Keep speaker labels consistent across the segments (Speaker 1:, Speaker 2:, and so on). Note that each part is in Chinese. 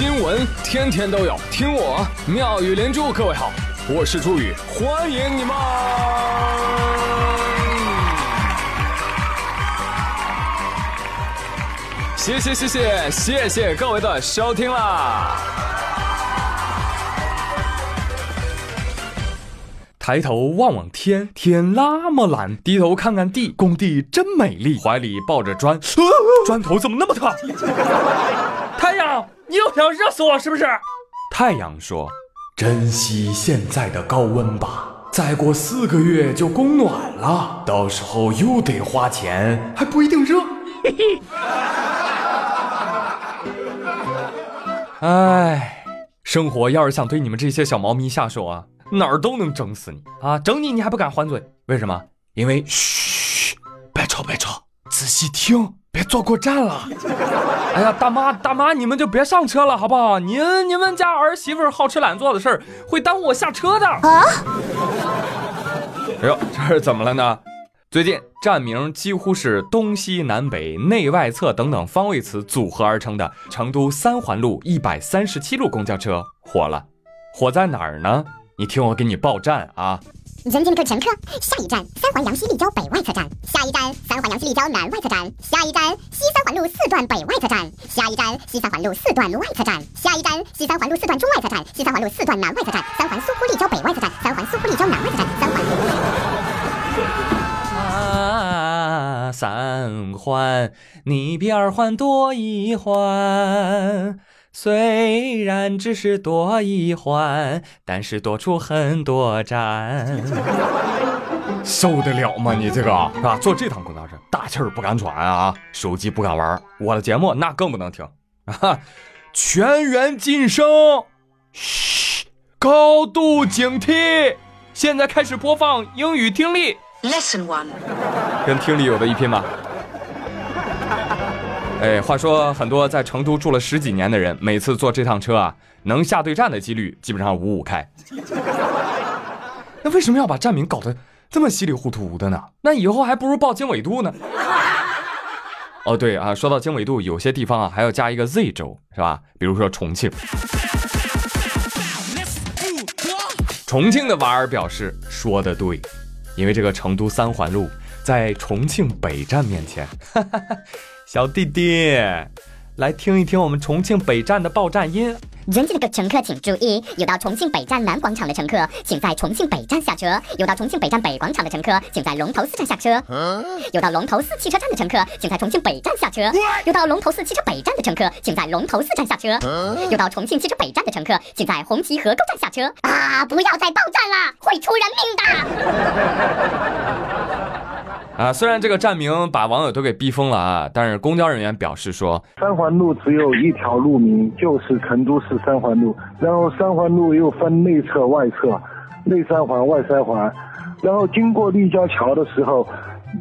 Speaker 1: 新闻天天都有，听我妙语连珠。各位好，我是朱宇，欢迎你们！谢谢谢谢谢谢各位的收听啦！抬头望望天，天那么蓝；低头看看地，工地真美丽。怀里抱着砖，砖头怎么那么烫？
Speaker 2: 你又想热死我是不是？
Speaker 1: 太阳说：“珍惜现在的高温吧，再过四个月就供暖了，到时候又得花钱，还不一定热。”嘿嘿。哎，生活要是想对你们这些小猫咪下手啊！哪儿都能整死你啊！整你你还不敢还嘴？为什么？因为嘘，别吵别吵，仔细听，别坐过站了。哎呀，大妈大妈，你们就别上车了，好不好？您你们家儿媳妇好吃懒做的事儿，会耽误我下车的。啊！哎呦，这是怎么了呢？最近站名几乎是东西南北内外侧等等方位词组合而成的成都三环路一百三十七路公交车火了，火在哪儿呢？你听我给你报站啊！
Speaker 3: 尊敬各位乘客，下一站三环杨西立交北外侧站，下一站三环杨西立交南外侧站，下一站西三环路四段北外侧站，下一站西三环路四段外侧站，下一站西三环路四段中外侧站，西三环路四段南外侧站，三环苏湖立交北外侧站，三环苏湖立交南外侧站，三环。
Speaker 1: 啊，三环，你比二环多一环。虽然只是多一环，但是多出很多站，受得了吗？你这个是吧？坐这趟公交车，大气儿不敢喘啊，手机不敢玩，我的节目那更不能听啊！全员晋升，嘘，高度警惕。现在开始播放英语听力，Lesson One，跟听力有的一拼吗？哎，话说很多在成都住了十几年的人，每次坐这趟车啊，能下对站的几率基本上五五开。那为什么要把站名搞得这么稀里糊涂的呢？那以后还不如报经纬度呢。哦，对啊，说到经纬度，有些地方啊还要加一个 Z 轴，是吧？比如说重庆。重庆的娃儿表示说的对，因为这个成都三环路在重庆北站面前。小弟弟，来听一听我们重庆北站的报站音。
Speaker 3: 尊敬的乘客请注意，有到重庆北站南广场的乘客，请在重庆北站下车；有到重庆北站北广场的乘客，请在龙头寺站下车；有到龙头寺汽车站的乘客，请在重庆北站下车；有到龙头寺汽车北站的乘客，请在龙头寺站下车；有到重庆汽车北站的乘客，请在红旗河沟站下车。啊！不要再报站了，会出人命
Speaker 1: 的。啊，虽然这个站名把网友都给逼疯了啊，但是公交人员表示说，
Speaker 4: 三环路只有一条路名，就是成都市三环路。然后三环路又分内侧、外侧，内三环、外三环。然后经过立交桥的时候，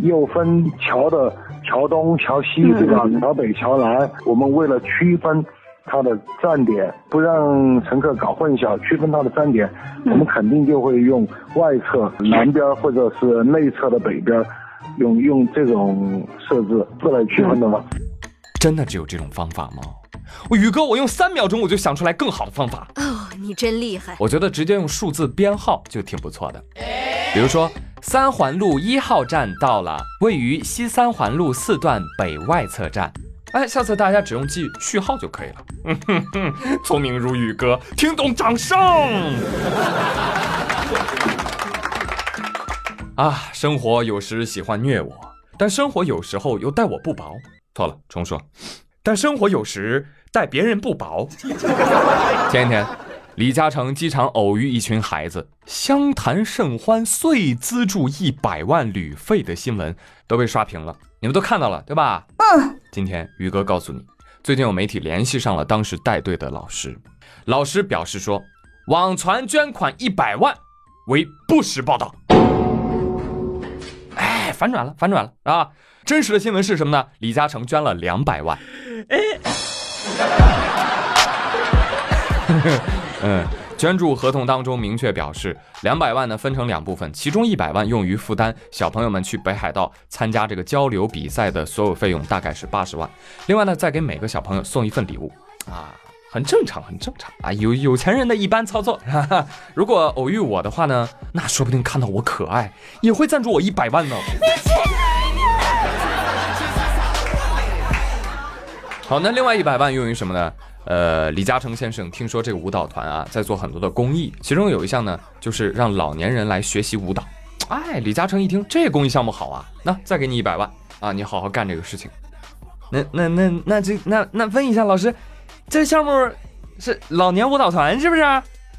Speaker 4: 又分桥的桥东、桥西，对吧？桥北、桥南。我们为了区分它的站点，不让乘客搞混淆，区分它的站点，我们肯定就会用外侧南边或者是内侧的北边。用用这种设置是来区分的吗？
Speaker 1: 真的只有这种方法吗？我宇哥，我用三秒钟我就想出来更好的方法。
Speaker 5: 哦，你真厉害！
Speaker 1: 我觉得直接用数字编号就挺不错的。比如说，三环路一号站到了，位于西三环路四段北外侧站。哎，下次大家只用记序号就可以了。嗯哼哼，聪明如宇哥，听懂掌声。啊，生活有时喜欢虐我，但生活有时候又待我不薄。错了，重说。但生活有时待别人不薄。前一天，李嘉诚机场偶遇一群孩子，相谈甚欢，遂资助一百万旅费的新闻都被刷屏了，你们都看到了对吧？嗯。今天宇哥告诉你，最近有媒体联系上了当时带队的老师，老师表示说，网传捐款一百万为不实报道。反转了，反转了啊！真实的新闻是什么呢？李嘉诚捐了两百万。哎，嗯，捐助合同当中明确表示，两百万呢分成两部分，其中一百万用于负担小朋友们去北海道参加这个交流比赛的所有费用，大概是八十万。另外呢，再给每个小朋友送一份礼物啊。很正常，很正常啊，有有钱人的一般操作。哈哈，如果偶遇我的话呢，那说不定看到我可爱，也会赞助我一百万呢。好，那另外一百万用于什么呢？呃，李嘉诚先生听说这个舞蹈团啊，在做很多的公益，其中有一项呢，就是让老年人来学习舞蹈。哎，李嘉诚一听这公益项目好啊，那再给你一百万啊，你好好干这个事情。那那那那这那那问一下老师，这项目是老年舞蹈团是不是？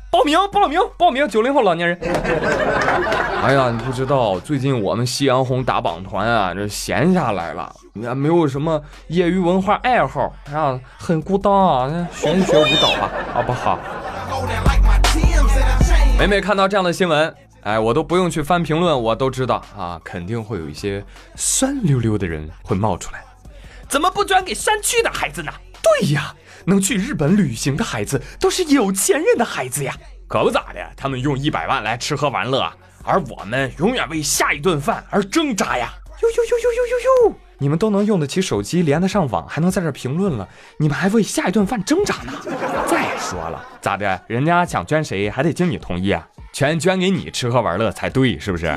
Speaker 1: 报名报名报名，九零后老年人。哎呀，你不知道，最近我们夕阳红打榜团啊，这闲下来了，也没有什么业余文化爱好，啊，很孤单啊，学一学舞蹈吧，好不好？每每看到这样的新闻，哎，我都不用去翻评论，我都知道啊，肯定会有一些酸溜溜的人会冒出来。怎么不转给山区的孩子呢？对呀，能去日本旅行的孩子都是有钱人的孩子呀，可不咋的，他们用一百万来吃喝玩乐，而我们永远为下一顿饭而挣扎呀！呦呦呦呦呦呦呦！你们都能用得起手机，连得上网，还能在这评论了，你们还为下一顿饭挣扎呢？再说了，咋的？人家想捐谁，还得经你同意啊？全捐给你吃喝玩乐才对，是不是？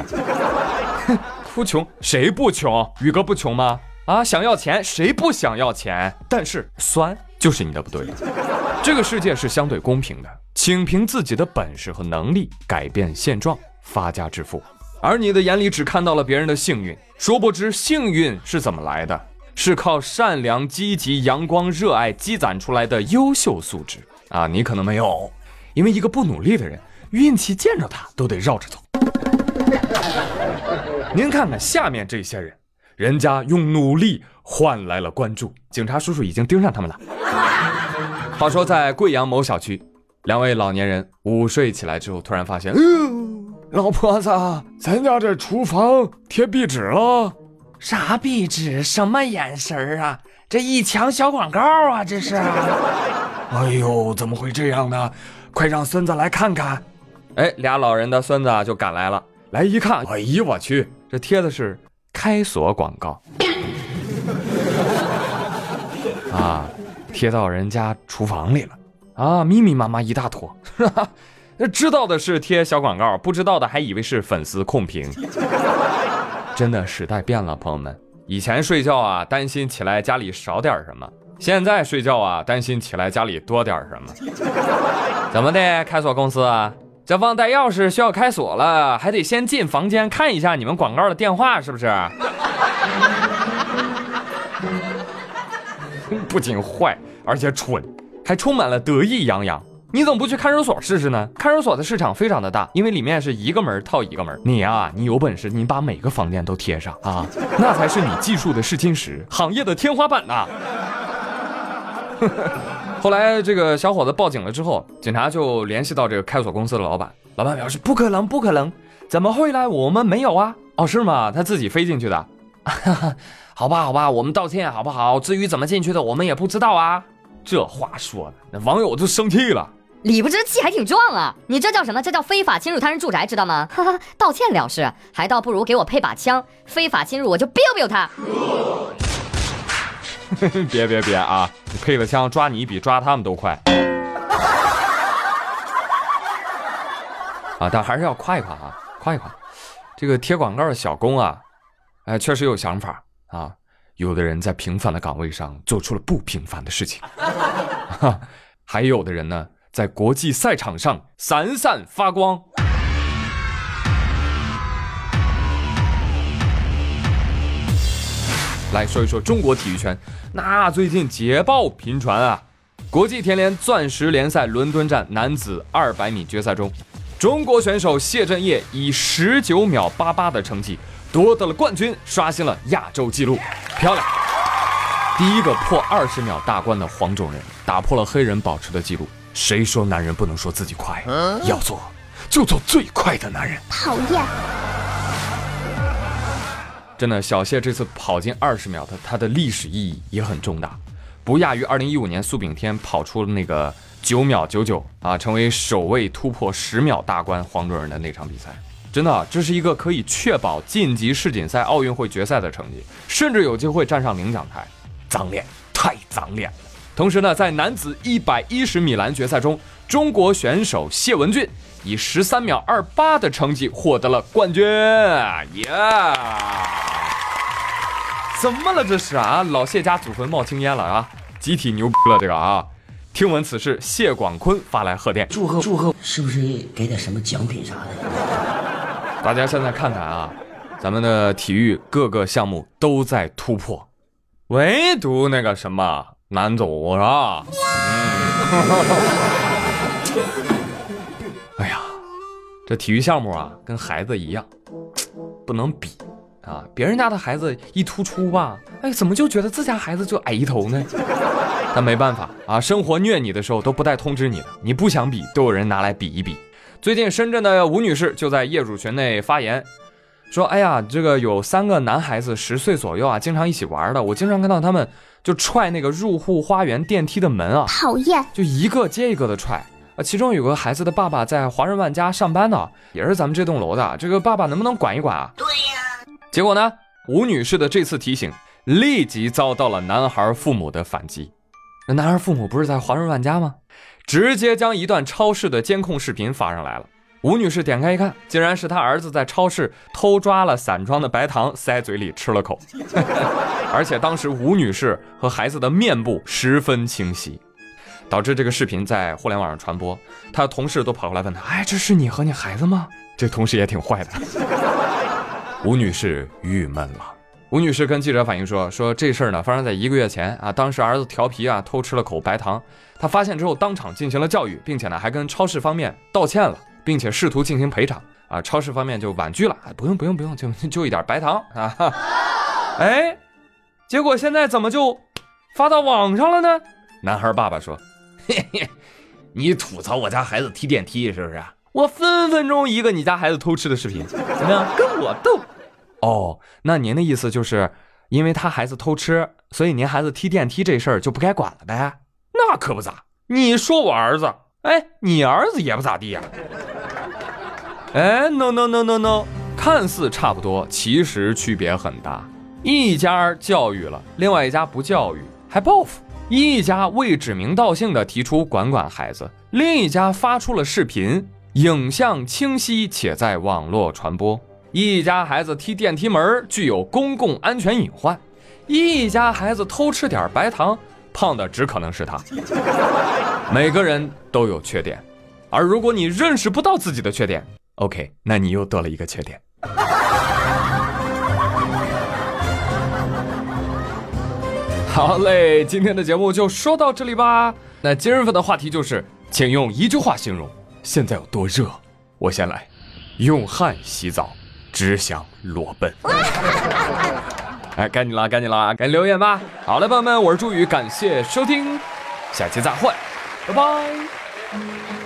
Speaker 1: 哼，哭穷，谁不穷？宇哥不穷吗？啊，想要钱，谁不想要钱？但是酸就是你的不对。这个世界是相对公平的，请凭自己的本事和能力改变现状，发家致富。而你的眼里只看到了别人的幸运，殊不知幸运是怎么来的？是靠善良、积极、阳光、热爱积攒出来的优秀素质啊！你可能没有，因为一个不努力的人，运气见着他都得绕着走。您看看下面这些人。人家用努力换来了关注，警察叔叔已经盯上他们了。话说，在贵阳某小区，两位老年人午睡起来之后，突然发现，老婆子，咱家这厨房贴壁纸了。
Speaker 2: 啥壁纸？什么眼神啊？这一墙小广告啊，这是。
Speaker 1: 哎呦，怎么会这样呢？快让孙子来看看。哎，俩老人的孙子就赶来了，来一看，哎呦我去，这贴的是。开锁广告 啊，贴到人家厨房里了啊，密密麻麻一大坨。知道的是贴小广告，不知道的还以为是粉丝控屏。真的时代变了，朋友们，以前睡觉啊担心起来家里少点什么，现在睡觉啊担心起来家里多点什么。怎么的，开锁公司啊？这忘带钥匙需要开锁了，还得先进房间看一下你们广告的电话是不是？不仅坏，而且蠢，还充满了得意洋洋。你怎么不去看守所试试呢？看守所的市场非常的大，因为里面是一个门套一个门。你啊，你有本事，你把每个房间都贴上啊，那才是你技术的试金石，行业的天花板呐。后来这个小伙子报警了之后，警察就联系到这个开锁公司的老板，老板表示不可能，不可能，怎么会呢？我们没有啊。哦，是吗？他自己飞进去的。好吧，好吧，我们道歉好不好？至于怎么进去的，我们也不知道啊。这话说的，那网友就生气了。
Speaker 5: 理不直气还挺壮啊！你这叫什么？这叫非法侵入他人住宅，知道吗？哈哈，道歉了事，还倒不如给我配把枪，非法侵入我就 biu biu 他。
Speaker 1: 别别别啊！配了枪，抓你比抓他们都快。啊，但还是要夸一夸啊，夸一夸。这个贴广告的小工啊，哎，确实有想法啊。有的人在平凡的岗位上做出了不平凡的事情，还有的人呢，在国际赛场上闪闪发光。来说一说中国体育圈，那最近捷报频传啊！国际田联钻石联赛伦敦站男子二百米决赛中，中国选手谢震业以十九秒八八的成绩夺得了冠军，刷新了亚洲纪录，漂亮！第一个破二十秒大关的黄种人打破了黑人保持的记录。谁说男人不能说自己快？要做就做最快的男人。
Speaker 3: 讨厌。
Speaker 1: 真的，小谢这次跑进二十秒，他他的历史意义也很重大，不亚于二零一五年苏炳添跑出了那个九秒九九啊，成为首位突破十秒大关黄种人的那场比赛。真的，这是一个可以确保晋级世锦赛、奥运会决赛的成绩，甚至有机会站上领奖台。脏脸，太脏脸了！同时呢，在男子一百一十米栏决赛中，中国选手谢文俊以十三秒二八的成绩获得了冠军。耶！怎么了这是啊？老谢家祖坟冒青烟了啊！集体牛逼了这个啊！听闻此事，谢广坤发来贺电，
Speaker 6: 祝贺祝贺，是不是给点什么奖品啥的？
Speaker 1: 大家现在看看啊，咱们的体育各个项目都在突破，唯独那个什么男足是吧？哎这体育项目啊，跟孩子一样，不能比啊！别人家的孩子一突出吧，哎，怎么就觉得自家孩子就矮一头呢？但没办法啊，生活虐你的时候都不带通知你的，你不想比，都有人拿来比一比。最近深圳的吴女士就在业主群内发言，说：“哎呀，这个有三个男孩子十岁左右啊，经常一起玩的，我经常看到他们就踹那个入户花园电梯的门啊，
Speaker 3: 讨厌，
Speaker 1: 就一个接一个的踹。啊，其中有个孩子的爸爸在华润万家上班呢，也是咱们这栋楼的，这个爸爸能不能管一管啊？”对呀。结果呢，吴女士的这次提醒立即遭到了男孩父母的反击。那男孩父母不是在华润万家吗？直接将一段超市的监控视频发上来了。吴女士点开一看，竟然是她儿子在超市偷抓了散装的白糖，塞嘴里吃了口。而且当时吴女士和孩子的面部十分清晰，导致这个视频在互联网上传播。他的同事都跑过来问他：“哎，这是你和你孩子吗？”这同事也挺坏的。吴女士郁闷了。吴女士跟记者反映说：“说这事儿呢发生在一个月前啊，当时儿子调皮啊，偷吃了口白糖。她发现之后，当场进行了教育，并且呢还跟超市方面道歉了，并且试图进行赔偿啊。超市方面就婉拒了，不用不用不用，就就一点白糖啊。哎，结果现在怎么就发到网上了呢？男孩爸爸说：你吐槽我家孩子踢电梯是不是？我分分钟一个你家孩子偷吃的视频，怎么样？跟我斗。”哦，那您的意思就是，因为他孩子偷吃，所以您孩子踢电梯这事儿就不该管了呗？那可不咋，你说我儿子，哎，你儿子也不咋地呀。哎，no no no no no，看似差不多，其实区别很大。一家教育了，另外一家不教育，还报复；一家未指名道姓的提出管管孩子，另一家发出了视频，影像清晰且在网络传播。一家孩子踢电梯门具有公共安全隐患，一家孩子偷吃点白糖，胖的只可能是他。每个人都有缺点，而如果你认识不到自己的缺点，OK，那你又多了一个缺点。好嘞，今天的节目就说到这里吧。那今日份的话题就是，请用一句话形容现在有多热。我先来，用汗洗澡。只想裸奔，哎，该你了，该你了，该留言吧。好嘞，朋友们，我是朱宇，感谢收听，下期再会，拜拜。